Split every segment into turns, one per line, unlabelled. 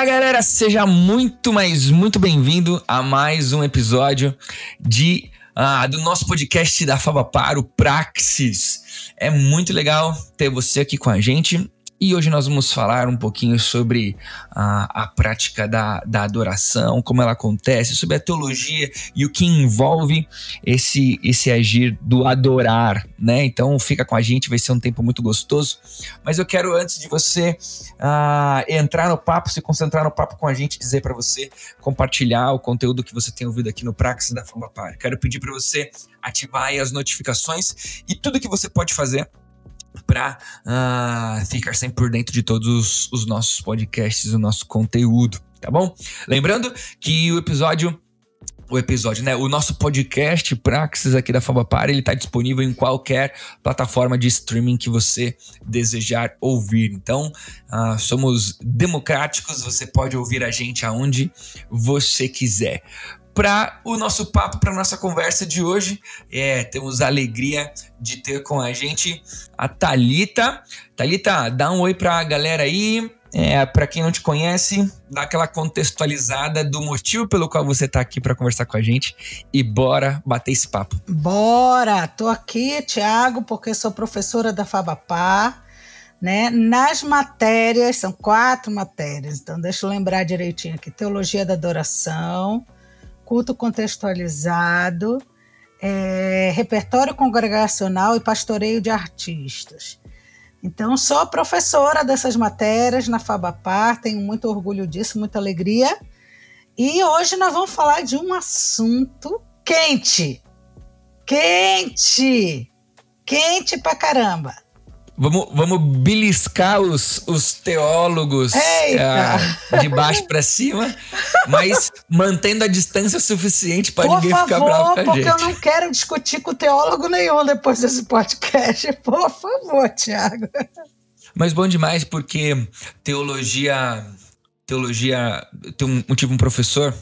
Fala galera, seja muito, mas muito bem-vindo a mais um episódio de ah, do nosso podcast da Fabapar, o Praxis. É muito legal ter você aqui com a gente e hoje nós vamos falar um pouquinho sobre a, a prática da, da adoração, como ela acontece, sobre a teologia e o que envolve esse, esse agir do adorar, né? Então fica com a gente, vai ser um tempo muito gostoso. Mas eu quero, antes de você uh, entrar no papo, se concentrar no papo com a gente, dizer para você compartilhar o conteúdo que você tem ouvido aqui no Praxis da Fambapar. Quero pedir para você ativar as notificações e tudo que você pode fazer para uh, ah, ficar sempre por dentro de todos os nossos podcasts, o nosso conteúdo, tá bom? Lembrando que o episódio o episódio, né? O nosso podcast Praxis aqui da Fabapar, ele tá disponível em qualquer plataforma de streaming que você desejar ouvir. Então, uh, somos democráticos, você pode ouvir a gente aonde você quiser para o nosso papo, para nossa conversa de hoje. É, temos a alegria de ter com a gente a Talita. Talita, dá um oi para a galera aí. É, para quem não te conhece, dá aquela contextualizada do motivo pelo qual você está aqui para conversar com a gente e bora bater esse papo.
Bora! Tô aqui, Tiago, porque sou professora da Fabapá, né? Nas matérias, são quatro matérias, então deixa eu lembrar direitinho aqui: Teologia da Adoração, culto contextualizado, é, repertório congregacional e pastoreio de artistas. Então, sou professora dessas matérias na Fabapar, tenho muito orgulho disso, muita alegria. E hoje nós vamos falar de um assunto quente. Quente! Quente pra caramba!
Vamos, vamos beliscar os, os teólogos uh, de baixo para cima, mas mantendo a distância suficiente para ninguém
favor,
ficar bravo com a
porque
gente.
porque eu não quero discutir com teólogo nenhum depois desse podcast. Por favor, Tiago.
Mas bom demais, porque teologia. Teologia. Tem um, eu tive um professor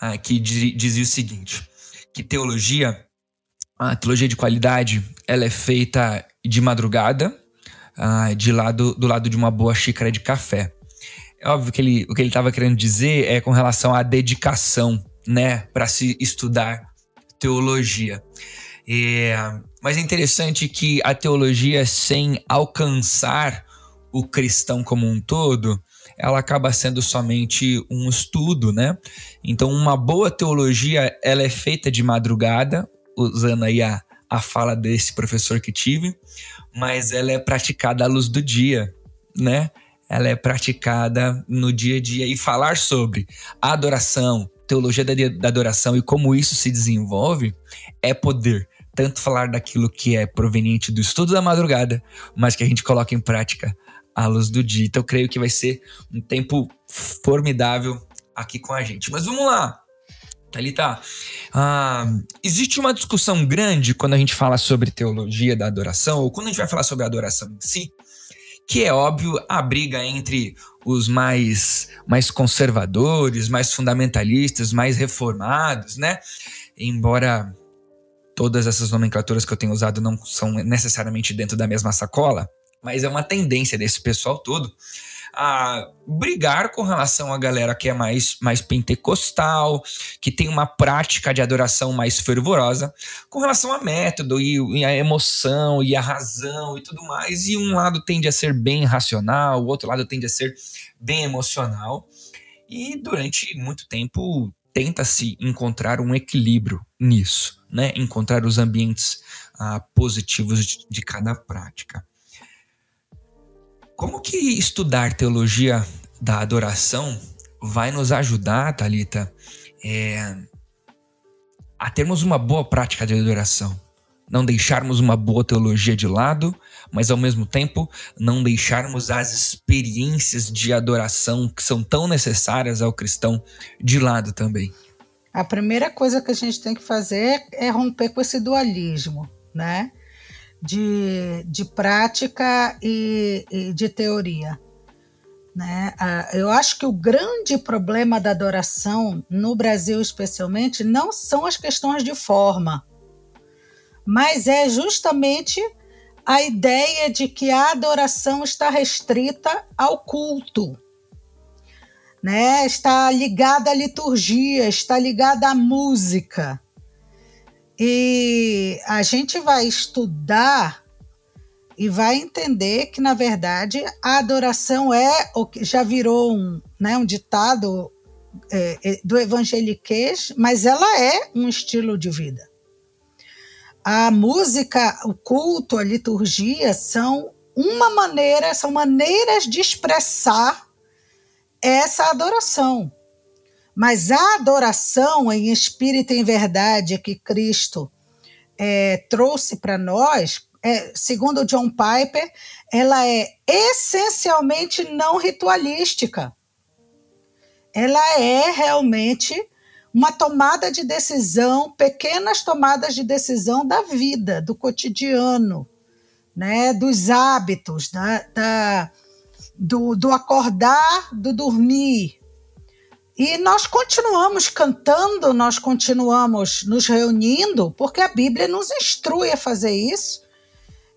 uh, que dizia o seguinte: que teologia, a teologia de qualidade, ela é feita de madrugada ah, de lado, do lado de uma boa xícara de café. É óbvio que ele, o que ele estava querendo dizer é com relação à dedicação, né, para se estudar teologia. É, mas é interessante que a teologia, sem alcançar o cristão como um todo, ela acaba sendo somente um estudo, né? Então, uma boa teologia, ela é feita de madrugada, usando aí a, a fala desse professor que tive, mas ela é praticada à luz do dia, né? Ela é praticada no dia a dia e falar sobre a adoração, teologia da, da adoração e como isso se desenvolve é poder tanto falar daquilo que é proveniente do estudo da madrugada, mas que a gente coloca em prática à luz do dia. Então, eu creio que vai ser um tempo formidável aqui com a gente. Mas vamos lá. Thalita, ah, existe uma discussão grande quando a gente fala sobre teologia da adoração, ou quando a gente vai falar sobre a adoração em si, que é óbvio a briga entre os mais, mais conservadores, mais fundamentalistas, mais reformados, né? Embora todas essas nomenclaturas que eu tenho usado não são necessariamente dentro da mesma sacola, mas é uma tendência desse pessoal todo a brigar com relação à galera que é mais, mais pentecostal, que tem uma prática de adoração mais fervorosa, com relação a método e, e, a emoção e a razão e tudo mais. E um lado tende a ser bem racional, o outro lado tende a ser bem emocional. E durante muito tempo tenta-se encontrar um equilíbrio nisso, né? Encontrar os ambientes ah, positivos de, de cada prática. Como que estudar teologia da adoração vai nos ajudar, Talita, é, a termos uma boa prática de adoração. Não deixarmos uma boa teologia de lado, mas ao mesmo tempo não deixarmos as experiências de adoração que são tão necessárias ao cristão de lado também.
A primeira coisa que a gente tem que fazer é romper com esse dualismo, né? De, de prática e, e de teoria. Né? Eu acho que o grande problema da adoração, no Brasil especialmente, não são as questões de forma, mas é justamente a ideia de que a adoração está restrita ao culto, né? está ligada à liturgia, está ligada à música. E a gente vai estudar e vai entender que, na verdade, a adoração é o que já virou um, né, um ditado é, é, do evangeliquez, mas ela é um estilo de vida. A música, o culto, a liturgia são uma maneira, são maneiras de expressar essa adoração. Mas a adoração em espírito e em verdade que Cristo é, trouxe para nós, é, segundo John Piper, ela é essencialmente não ritualística. Ela é realmente uma tomada de decisão, pequenas tomadas de decisão da vida, do cotidiano, né, dos hábitos, da, da do, do acordar, do dormir. E nós continuamos cantando, nós continuamos nos reunindo, porque a Bíblia nos instrui a fazer isso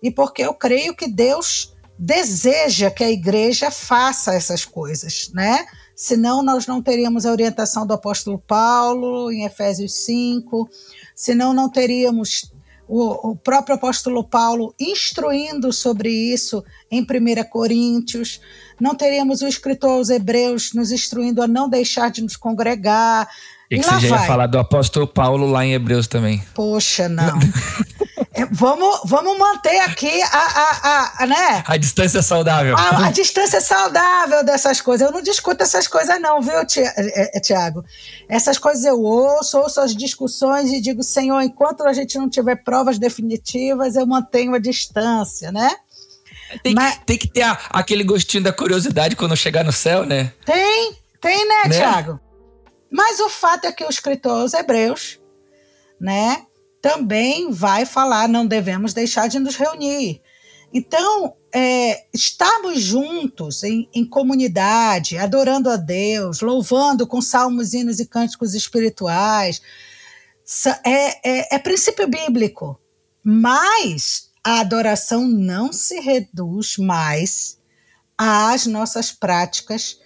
e porque eu creio que Deus deseja que a igreja faça essas coisas, né? Senão nós não teríamos a orientação do apóstolo Paulo em Efésios 5, senão não teríamos o, o próprio apóstolo Paulo instruindo sobre isso em 1 Coríntios, não teríamos o escritor aos Hebreus nos instruindo a não deixar de nos congregar.
E que você já ia falar do apóstolo Paulo lá em Hebreus também.
Poxa, não. É, vamos, vamos manter aqui a, a, a, né?
a distância saudável.
A, a, distância saudável dessas coisas. Eu não discuto essas coisas, não, viu, Tiago? Essas coisas eu ouço, ouço as discussões e digo, Senhor, enquanto a gente não tiver provas definitivas, eu mantenho a distância, né?
Tem, Mas, tem que ter aquele gostinho da curiosidade quando chegar no céu, né?
Tem, tem, né, né? Tiago? Mas o fato é que o escritor aos Hebreus, né? também vai falar: não devemos deixar de nos reunir. Então, é, estarmos juntos em, em, comunidade, adorando a Deus, louvando com salmos, hinos e cânticos espirituais, é, é, é princípio bíblico. Mas a adoração não se reduz mais às nossas práticas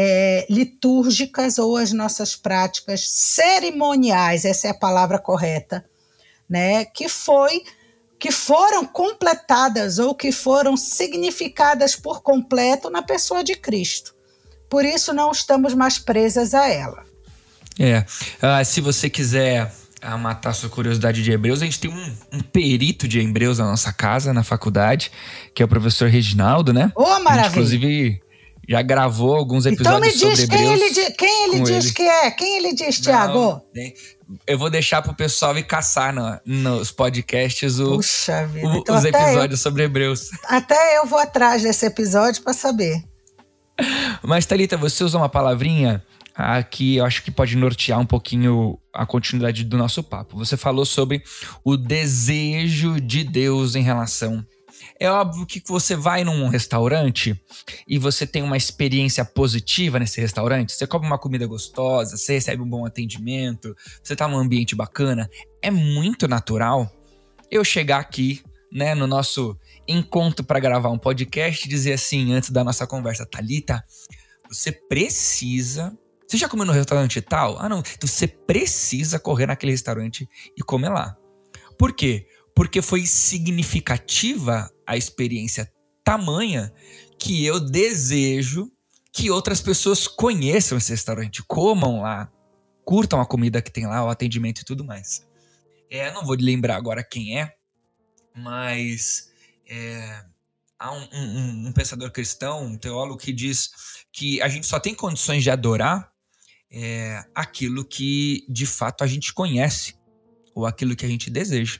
é, litúrgicas ou às nossas práticas cerimoniais, essa é a palavra correta, né, que foi que foram completadas ou que foram significadas por completo na pessoa de Cristo. Por isso não estamos mais presas a ela.
É, uh, se você quiser uh, matar sua curiosidade de Hebreus, a gente tem um, um, perito de Hebreus na nossa casa, na faculdade, que é o professor Reginaldo, né?
Ô, oh, maravilha!
inclusive já gravou alguns episódios
então me diz quem. Ele, quem ele diz ele. que é? Quem ele diz, Tiago?
Eu vou deixar pro pessoal ir caçar no, nos podcasts o,
Puxa vida.
O, então os episódios eu, sobre Hebreus.
Até eu vou atrás desse episódio para saber.
Mas, Thalita, você usa uma palavrinha que eu acho que pode nortear um pouquinho a continuidade do nosso papo. Você falou sobre o desejo de Deus em relação é óbvio que você vai num restaurante e você tem uma experiência positiva nesse restaurante, você come uma comida gostosa, você recebe um bom atendimento, você tá num ambiente bacana, é muito natural eu chegar aqui, né, no nosso encontro para gravar um podcast e dizer assim, antes da nossa conversa, Talita, você precisa você já comeu no restaurante tal? Ah, não. Então você precisa correr naquele restaurante e comer lá. Por quê? Porque foi significativa a experiência tamanha que eu desejo que outras pessoas conheçam esse restaurante, comam lá, curtam a comida que tem lá, o atendimento e tudo mais. É, não vou lembrar agora quem é, mas é, há um, um, um pensador cristão, um teólogo que diz que a gente só tem condições de adorar é, aquilo que de fato a gente conhece ou aquilo que a gente deseja.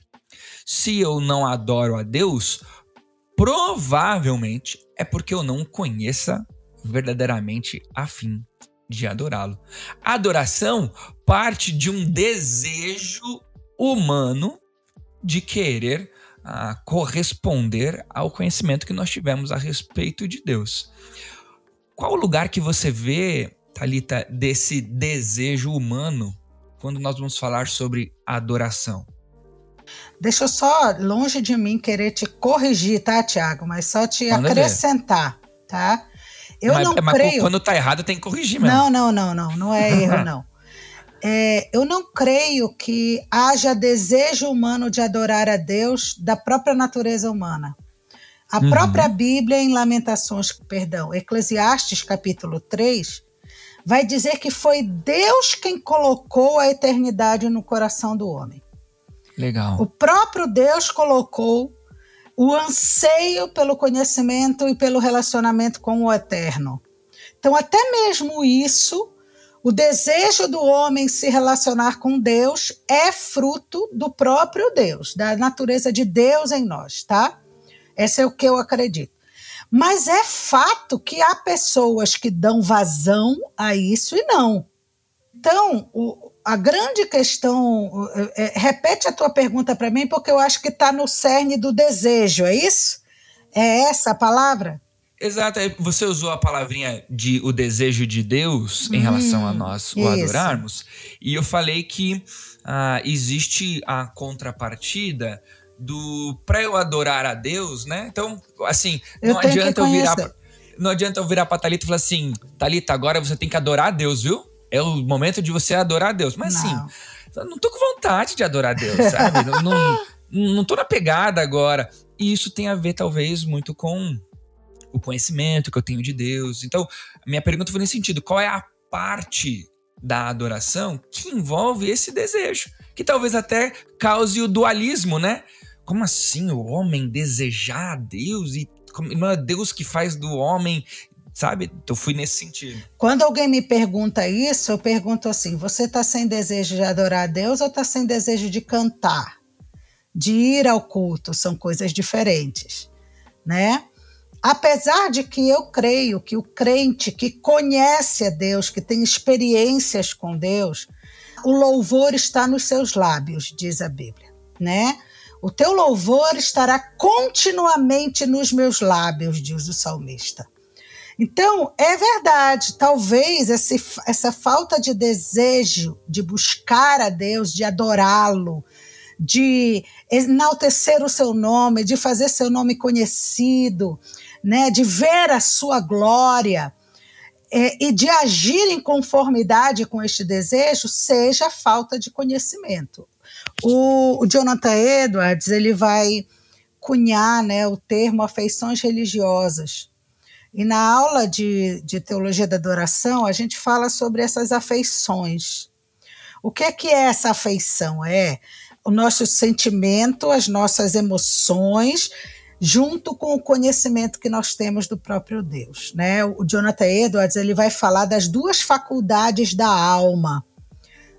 Se eu não adoro a Deus, provavelmente é porque eu não conheça verdadeiramente a fim de adorá-lo. Adoração parte de um desejo humano de querer uh, corresponder ao conhecimento que nós tivemos a respeito de Deus. Qual o lugar que você vê, Talita, desse desejo humano quando nós vamos falar sobre adoração?
Deixa eu só, longe de mim, querer te corrigir, tá, Tiago? Mas só te Manda acrescentar, ver. tá?
Eu mas, não mas creio. Quando tá errado, tem que corrigir mesmo.
Não, não, não, não. Não é erro, não. É, eu não creio que haja desejo humano de adorar a Deus da própria natureza humana. A uhum. própria Bíblia, em Lamentações, perdão, Eclesiastes capítulo 3, vai dizer que foi Deus quem colocou a eternidade no coração do homem.
Legal.
O próprio Deus colocou o anseio pelo conhecimento e pelo relacionamento com o eterno. Então, até mesmo isso, o desejo do homem se relacionar com Deus é fruto do próprio Deus, da natureza de Deus em nós, tá? Esse é o que eu acredito. Mas é fato que há pessoas que dão vazão a isso e não. Então, o, a grande questão. É, é, repete a tua pergunta para mim, porque eu acho que está no cerne do desejo, é isso? É essa a palavra?
Exato. Você usou a palavrinha de o desejo de Deus em hum, relação a nós o adorarmos. E eu falei que ah, existe a contrapartida do para eu adorar a Deus, né? Então, assim, eu não adianta eu virar. Não adianta eu virar pra Thalita e falar assim: Thalita, agora você tem que adorar a Deus, viu? É o momento de você adorar a Deus. Mas não. assim, não tô com vontade de adorar a Deus, sabe? não, não, não tô na pegada agora. E isso tem a ver, talvez, muito com o conhecimento que eu tenho de Deus. Então, minha pergunta foi nesse sentido: qual é a parte da adoração que envolve esse desejo? Que talvez até cause o dualismo, né? Como assim o homem desejar a Deus e não é Deus que faz do homem sabe? Eu fui nesse sentido.
Quando alguém me pergunta isso, eu pergunto assim: você está sem desejo de adorar a Deus ou está sem desejo de cantar? De ir ao culto? São coisas diferentes, né? Apesar de que eu creio que o crente que conhece a Deus, que tem experiências com Deus, o louvor está nos seus lábios, diz a Bíblia, né? O teu louvor estará continuamente nos meus lábios, diz o salmista. Então, é verdade, talvez esse, essa falta de desejo de buscar a Deus, de adorá-lo, de enaltecer o seu nome, de fazer seu nome conhecido, né, de ver a sua glória é, e de agir em conformidade com este desejo, seja falta de conhecimento. O, o Jonathan Edwards ele vai cunhar né, o termo afeições religiosas e na aula de, de teologia da adoração, a gente fala sobre essas afeições. O que é que é essa afeição? É o nosso sentimento, as nossas emoções, junto com o conhecimento que nós temos do próprio Deus. Né? O Jonathan Edwards ele vai falar das duas faculdades da alma,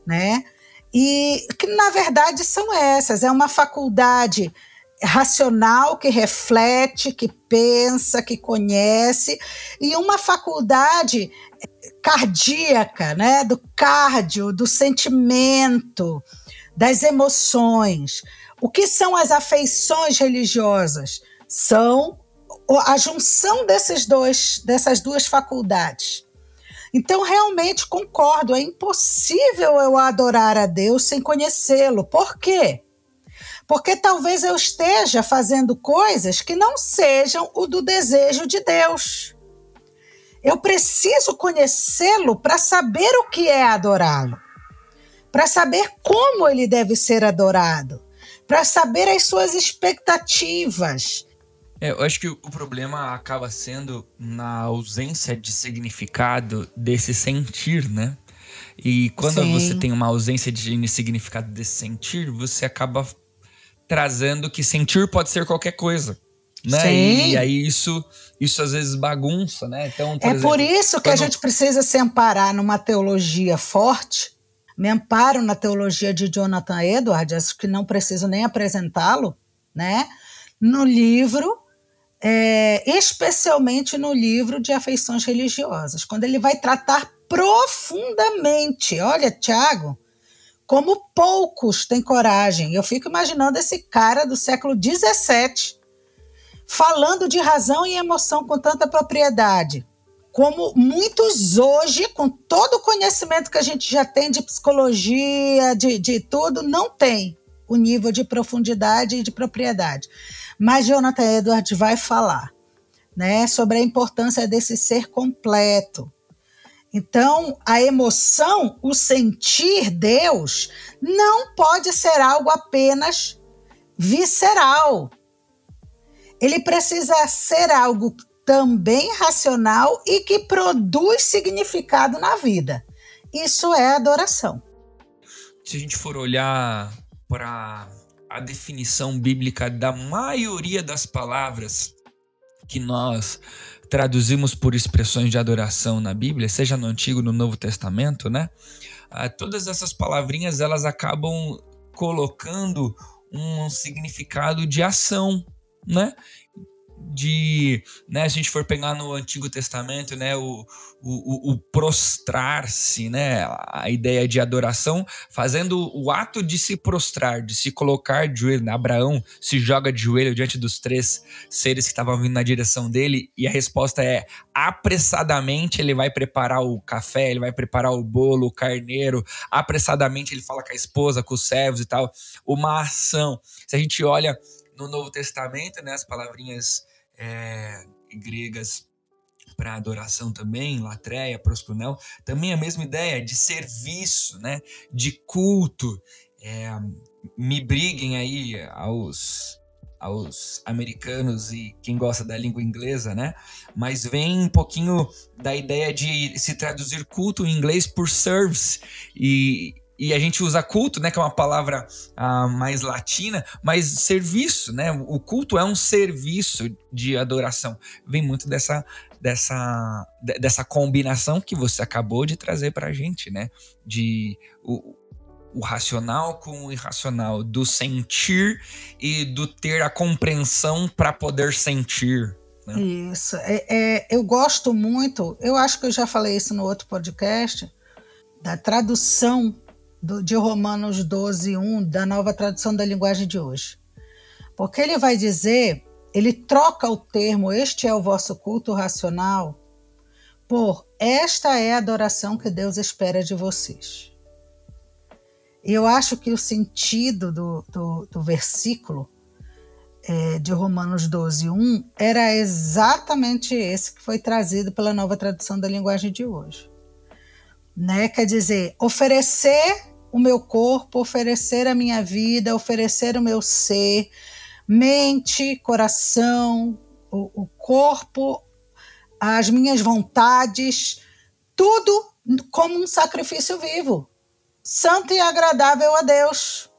né? E que na verdade são essas: é uma faculdade racional que reflete, que pensa, que conhece, e uma faculdade cardíaca, né, do cardio, do sentimento, das emoções. O que são as afeições religiosas? São a junção desses dois, dessas duas faculdades. Então, realmente concordo, é impossível eu adorar a Deus sem conhecê-lo. Por quê? Porque talvez eu esteja fazendo coisas que não sejam o do desejo de Deus. Eu preciso conhecê-lo para saber o que é adorá-lo, para saber como ele deve ser adorado, para saber as suas expectativas.
É, eu acho que o problema acaba sendo na ausência de significado desse sentir, né? E quando Sim. você tem uma ausência de significado desse sentir, você acaba trazendo que sentir pode ser qualquer coisa. né? Sim. E aí isso, isso às vezes bagunça, né?
Então, por é exemplo, por isso que quando... a gente precisa se amparar numa teologia forte. Me amparo na teologia de Jonathan Edwards, acho que não preciso nem apresentá-lo, né? No livro, é, especialmente no livro de afeições religiosas, quando ele vai tratar profundamente. Olha, Tiago, como poucos têm coragem. Eu fico imaginando esse cara do século XVII falando de razão e emoção com tanta propriedade. Como muitos hoje, com todo o conhecimento que a gente já tem de psicologia, de, de tudo, não tem o nível de profundidade e de propriedade. Mas Jonathan Edwards vai falar né, sobre a importância desse ser completo. Então, a emoção, o sentir Deus, não pode ser algo apenas visceral, ele precisa ser algo também racional e que produz significado na vida. Isso é adoração.
Se a gente for olhar para a definição bíblica da maioria das palavras que nós traduzimos por expressões de adoração na Bíblia, seja no Antigo no Novo Testamento, né? Ah, todas essas palavrinhas elas acabam colocando um significado de ação, né? De, né, se a gente for pegar no Antigo Testamento, né, o, o, o prostrar-se, né, a ideia de adoração, fazendo o ato de se prostrar, de se colocar de joelho. Né? Abraão se joga de joelho diante dos três seres que estavam vindo na direção dele, e a resposta é apressadamente ele vai preparar o café, ele vai preparar o bolo, o carneiro, apressadamente ele fala com a esposa, com os servos e tal. Uma ação. Se a gente olha no Novo Testamento, né, as palavrinhas é, gregas para adoração também, latreia, proscunel, também a mesma ideia de serviço, né, de culto. É, me briguem aí aos aos americanos e quem gosta da língua inglesa, né? Mas vem um pouquinho da ideia de se traduzir culto em inglês por service e, e a gente usa culto, né, que é uma palavra uh, mais latina, mas serviço, né? O culto é um serviço de adoração. Vem muito dessa dessa dessa combinação que você acabou de trazer para a gente, né? De o, o racional com o irracional, do sentir e do ter a compreensão para poder sentir.
Né? Isso. É, é, eu gosto muito, eu acho que eu já falei isso no outro podcast, da tradução do, de Romanos 12, 1, da nova tradução da linguagem de hoje. Porque ele vai dizer, ele troca o termo, este é o vosso culto racional, por esta é a adoração que Deus espera de vocês. E eu acho que o sentido do, do, do versículo é, de Romanos 12, 1 era exatamente esse que foi trazido pela nova tradução da linguagem de hoje. Né? Quer dizer, oferecer o meu corpo, oferecer a minha vida, oferecer o meu ser, mente, coração, o, o corpo, as minhas vontades, tudo como um sacrifício vivo, santo e agradável a Deus.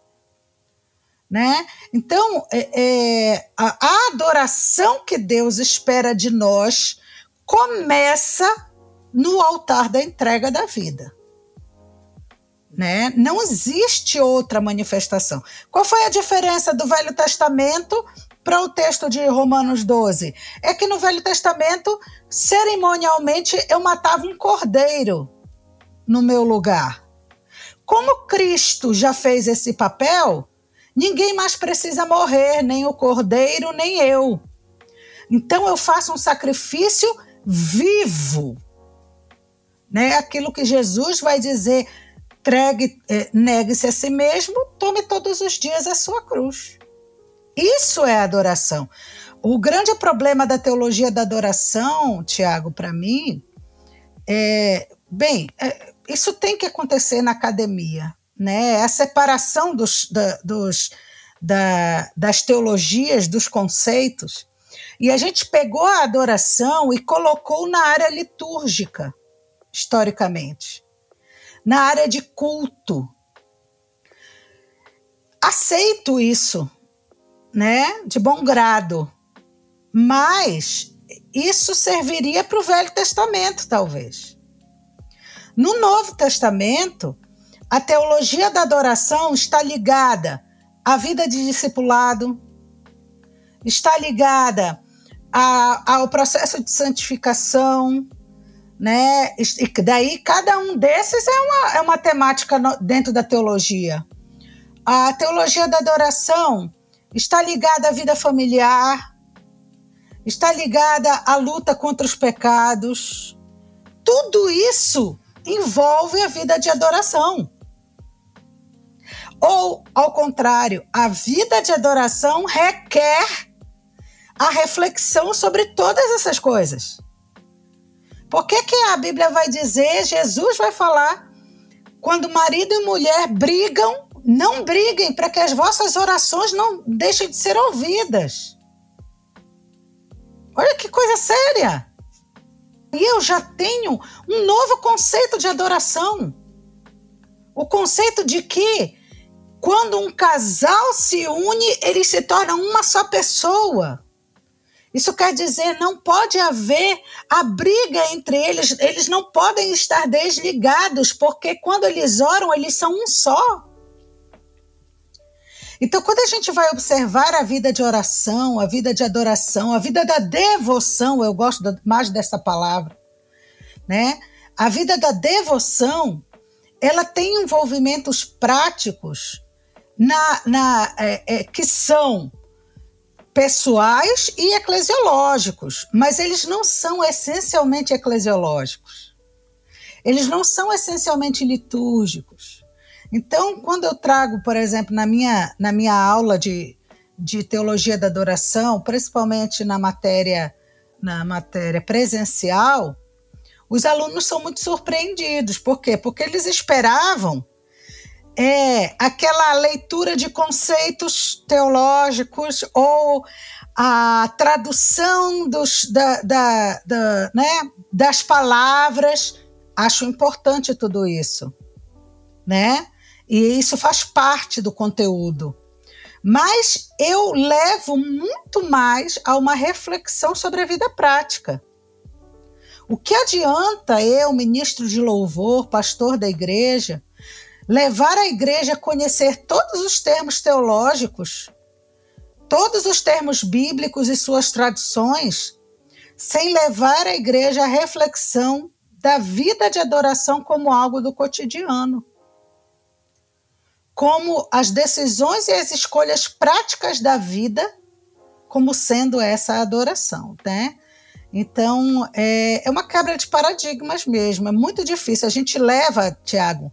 Né? Então, é, é, a, a adoração que Deus espera de nós começa no altar da entrega da vida. Né? Não existe outra manifestação. Qual foi a diferença do Velho Testamento para o texto de Romanos 12? É que no Velho Testamento, cerimonialmente, eu matava um cordeiro no meu lugar. Como Cristo já fez esse papel, ninguém mais precisa morrer, nem o cordeiro, nem eu. Então eu faço um sacrifício vivo. Né? Aquilo que Jesus vai dizer é, negue-se a si mesmo, tome todos os dias a sua cruz. Isso é adoração. O grande problema da teologia da adoração, Tiago, para mim, é. Bem, é, isso tem que acontecer na academia, né? É a separação dos, da, dos, da, das teologias, dos conceitos. E a gente pegou a adoração e colocou na área litúrgica, historicamente na área de culto. Aceito isso, né? De bom grado. Mas isso serviria para o Velho Testamento, talvez. No Novo Testamento, a teologia da adoração está ligada à vida de discipulado, está ligada a, ao processo de santificação, né? E daí cada um desses é uma, é uma temática no, dentro da teologia. A teologia da adoração está ligada à vida familiar, está ligada à luta contra os pecados. Tudo isso envolve a vida de adoração. Ou, ao contrário, a vida de adoração requer a reflexão sobre todas essas coisas. Por que, que a Bíblia vai dizer, Jesus vai falar, quando marido e mulher brigam, não briguem para que as vossas orações não deixem de ser ouvidas. Olha que coisa séria. E eu já tenho um novo conceito de adoração. O conceito de que quando um casal se une, eles se tornam uma só pessoa. Isso quer dizer, não pode haver a briga entre eles, eles não podem estar desligados, porque quando eles oram, eles são um só. Então, quando a gente vai observar a vida de oração, a vida de adoração, a vida da devoção, eu gosto mais dessa palavra, né? A vida da devoção, ela tem envolvimentos práticos na, na é, é, que são pessoais e eclesiológicos, mas eles não são essencialmente eclesiológicos. Eles não são essencialmente litúrgicos. Então, quando eu trago, por exemplo, na minha, na minha aula de, de teologia da adoração, principalmente na matéria, na matéria presencial, os alunos são muito surpreendidos. Por quê? Porque eles esperavam é, aquela leitura de conceitos teológicos ou a tradução dos, da, da, da, né, das palavras. Acho importante tudo isso, né? E isso faz parte do conteúdo. Mas eu levo muito mais a uma reflexão sobre a vida prática. O que adianta eu, ministro de louvor, pastor da igreja, levar a igreja a conhecer todos os termos teológicos, todos os termos bíblicos e suas traduções, sem levar a igreja à reflexão da vida de adoração como algo do cotidiano? como as decisões e as escolhas práticas da vida como sendo essa adoração, né? Então, é, é uma quebra de paradigmas mesmo, é muito difícil. A gente leva, Tiago,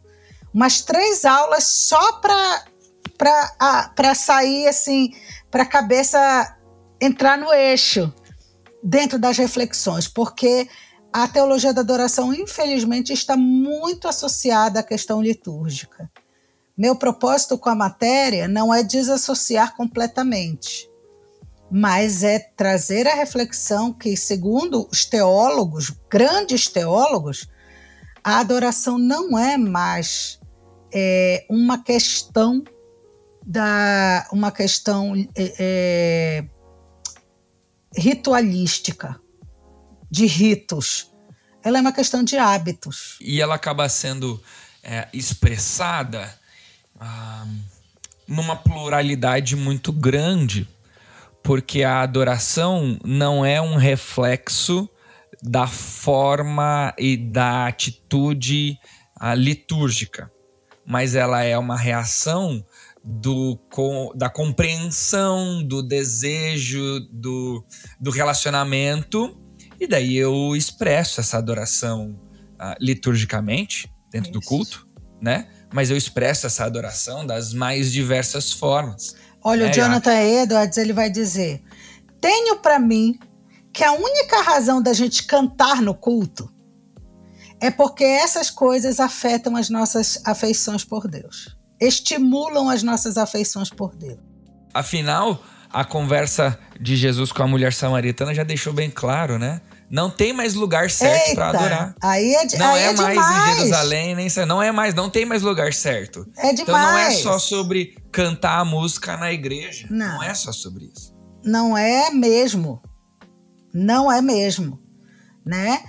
umas três aulas só para sair, assim, para a cabeça entrar no eixo dentro das reflexões, porque a teologia da adoração, infelizmente, está muito associada à questão litúrgica. Meu propósito com a matéria não é desassociar completamente, mas é trazer a reflexão que, segundo os teólogos, grandes teólogos, a adoração não é mais é, uma questão da uma questão é, é, ritualística de ritos. Ela é uma questão de hábitos.
E ela acaba sendo é, expressada ah, numa pluralidade muito grande, porque a adoração não é um reflexo da forma e da atitude ah, litúrgica, mas ela é uma reação do, da compreensão, do desejo, do, do relacionamento, e daí eu expresso essa adoração ah, liturgicamente dentro Isso. do culto, né? mas eu expresso essa adoração das mais diversas formas.
Olha,
né?
o Jonathan Edwards ele vai dizer: tenho para mim que a única razão da gente cantar no culto é porque essas coisas afetam as nossas afeições por Deus, estimulam as nossas afeições por Deus.
Afinal, a conversa de Jesus com a mulher samaritana já deixou bem claro, né? Não tem mais lugar certo para adorar.
Aí é, de,
não
aí
é,
é
mais
demais.
em Jerusalém, nem não é mais, não tem mais lugar certo.
É demais.
Então não é só sobre cantar a música na igreja. Não, não é só sobre isso.
Não é mesmo. Não é mesmo, né?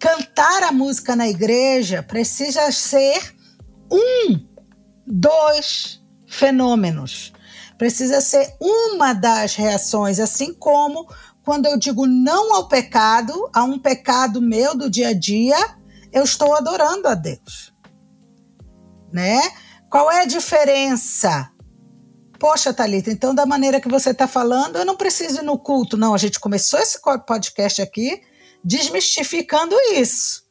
Cantar a música na igreja precisa ser um dos fenômenos. Precisa ser uma das reações, assim como quando eu digo não ao pecado, a um pecado meu do dia a dia, eu estou adorando a Deus. Né? Qual é a diferença? Poxa, Thalita, então da maneira que você está falando, eu não preciso ir no culto. Não, a gente começou esse podcast aqui desmistificando isso,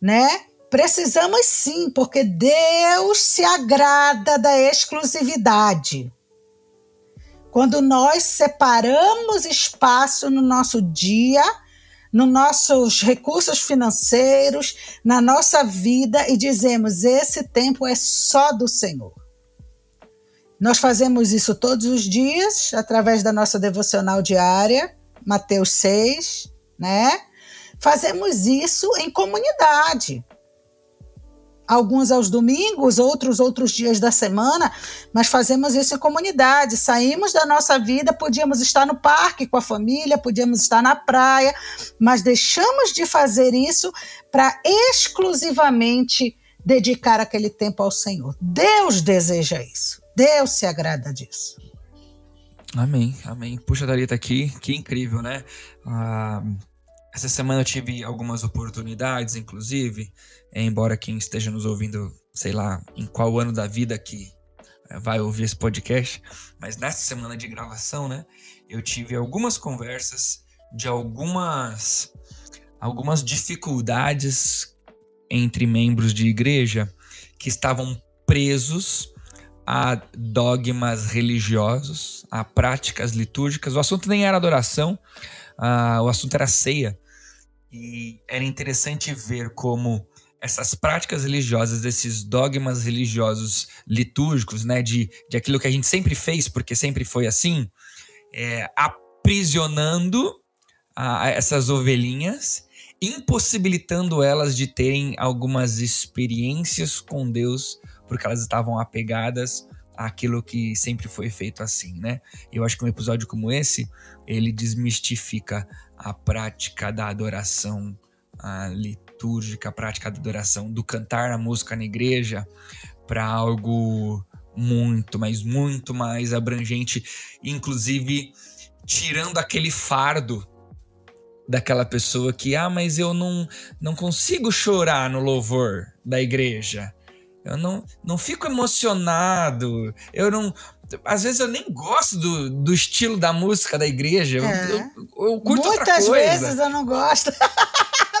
né? Precisamos sim, porque Deus se agrada da exclusividade. Quando nós separamos espaço no nosso dia, nos nossos recursos financeiros, na nossa vida e dizemos: esse tempo é só do Senhor. Nós fazemos isso todos os dias através da nossa devocional diária, Mateus 6, né? Fazemos isso em comunidade alguns aos domingos, outros outros dias da semana, mas fazemos isso em comunidade. Saímos da nossa vida, podíamos estar no parque com a família, podíamos estar na praia, mas deixamos de fazer isso para exclusivamente dedicar aquele tempo ao Senhor. Deus deseja isso. Deus se agrada disso.
Amém, amém. Puxa, Dalita, aqui, que incrível, né? Ah, essa semana eu tive algumas oportunidades, inclusive, embora quem esteja nos ouvindo, sei lá, em qual ano da vida que eh, vai ouvir esse podcast, mas nessa semana de gravação, né, eu tive algumas conversas de algumas algumas dificuldades entre membros de igreja que estavam presos a dogmas religiosos, a práticas litúrgicas. O assunto nem era adoração, uh, o assunto era ceia. E era interessante ver como essas práticas religiosas, esses dogmas religiosos litúrgicos, né, de, de aquilo que a gente sempre fez, porque sempre foi assim, é, aprisionando a, essas ovelhinhas, impossibilitando elas de terem algumas experiências com Deus, porque elas estavam apegadas àquilo que sempre foi feito assim, né? Eu acho que um episódio como esse, ele desmistifica a prática da adoração litúrgica, a prática da adoração, do cantar a música na igreja, para algo muito, mas muito mais abrangente, inclusive tirando aquele fardo daquela pessoa que, ah, mas eu não, não consigo chorar no louvor da igreja. Eu não, não fico emocionado. Eu não. Às vezes eu nem gosto do, do estilo da música da igreja. É. Eu, eu, eu curto
Muitas vezes eu não gosto.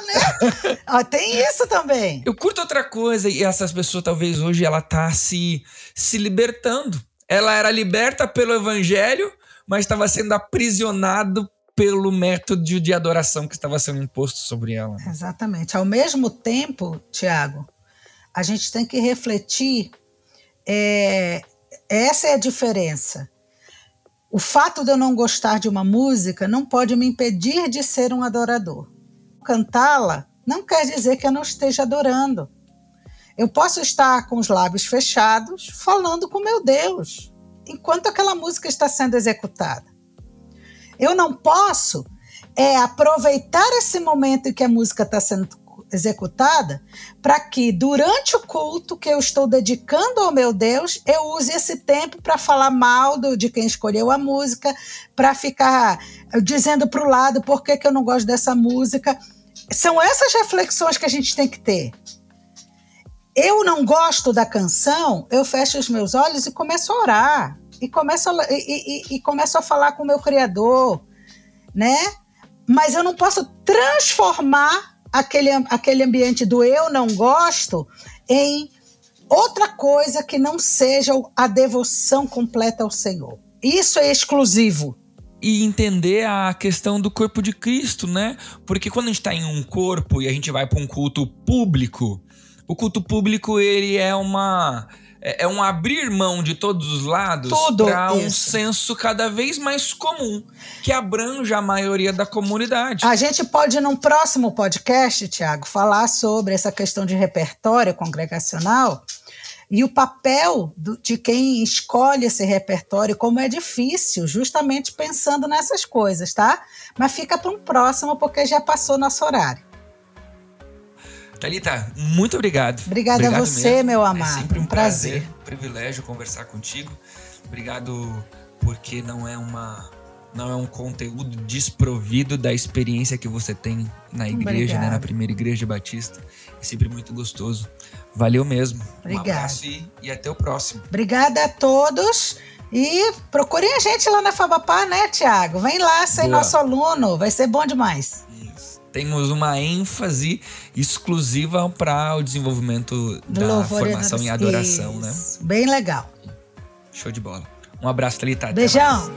né? Ó, tem isso também.
Eu curto outra coisa e essas pessoas talvez hoje ela tá se, se libertando. Ela era liberta pelo evangelho, mas estava sendo aprisionado pelo método de adoração que estava sendo imposto sobre ela.
Exatamente. Ao mesmo tempo, Tiago, a gente tem que refletir. É, essa é a diferença. O fato de eu não gostar de uma música não pode me impedir de ser um adorador. Cantá-la não quer dizer que eu não esteja adorando. Eu posso estar com os lábios fechados, falando com meu Deus, enquanto aquela música está sendo executada. Eu não posso é aproveitar esse momento em que a música está sendo executada, para que durante o culto que eu estou dedicando ao meu Deus, eu use esse tempo para falar mal do, de quem escolheu a música, para ficar dizendo para o lado por que, que eu não gosto dessa música. São essas reflexões que a gente tem que ter. Eu não gosto da canção, eu fecho os meus olhos e começo a orar. E começo a, e, e, e começo a falar com o meu Criador, né? Mas eu não posso transformar aquele, aquele ambiente do eu não gosto em outra coisa que não seja a devoção completa ao Senhor. Isso é exclusivo.
E entender a questão do corpo de Cristo, né? Porque quando a gente está em um corpo e a gente vai para um culto público, o culto público ele é uma é, é um abrir mão de todos os lados para um senso cada vez mais comum, que abranja a maioria da comunidade.
A gente pode, num próximo podcast, Tiago, falar sobre essa questão de repertório congregacional, e o papel do, de quem escolhe esse repertório, como é difícil, justamente pensando nessas coisas, tá? Mas fica para um próximo, porque já passou nosso horário.
Thalita, muito obrigado.
Obrigada obrigado a você, mesmo. meu amado. É sempre um, um prazer, prazer,
privilégio conversar contigo. Obrigado porque não é uma não é um conteúdo desprovido da experiência que você tem na igreja, né, na primeira igreja batista. É sempre muito gostoso. Valeu mesmo. Obrigada. Um abraço e, e até o próximo.
Obrigada a todos. E procurem a gente lá na Fabapá, né, Tiago? Vem lá ser Boa. nosso aluno, vai ser bom demais.
Temos uma ênfase exclusiva para o desenvolvimento da formação em adoração, né?
Isso. né? Bem legal.
Show de bola. Um abraço, Thalita.
Beijão.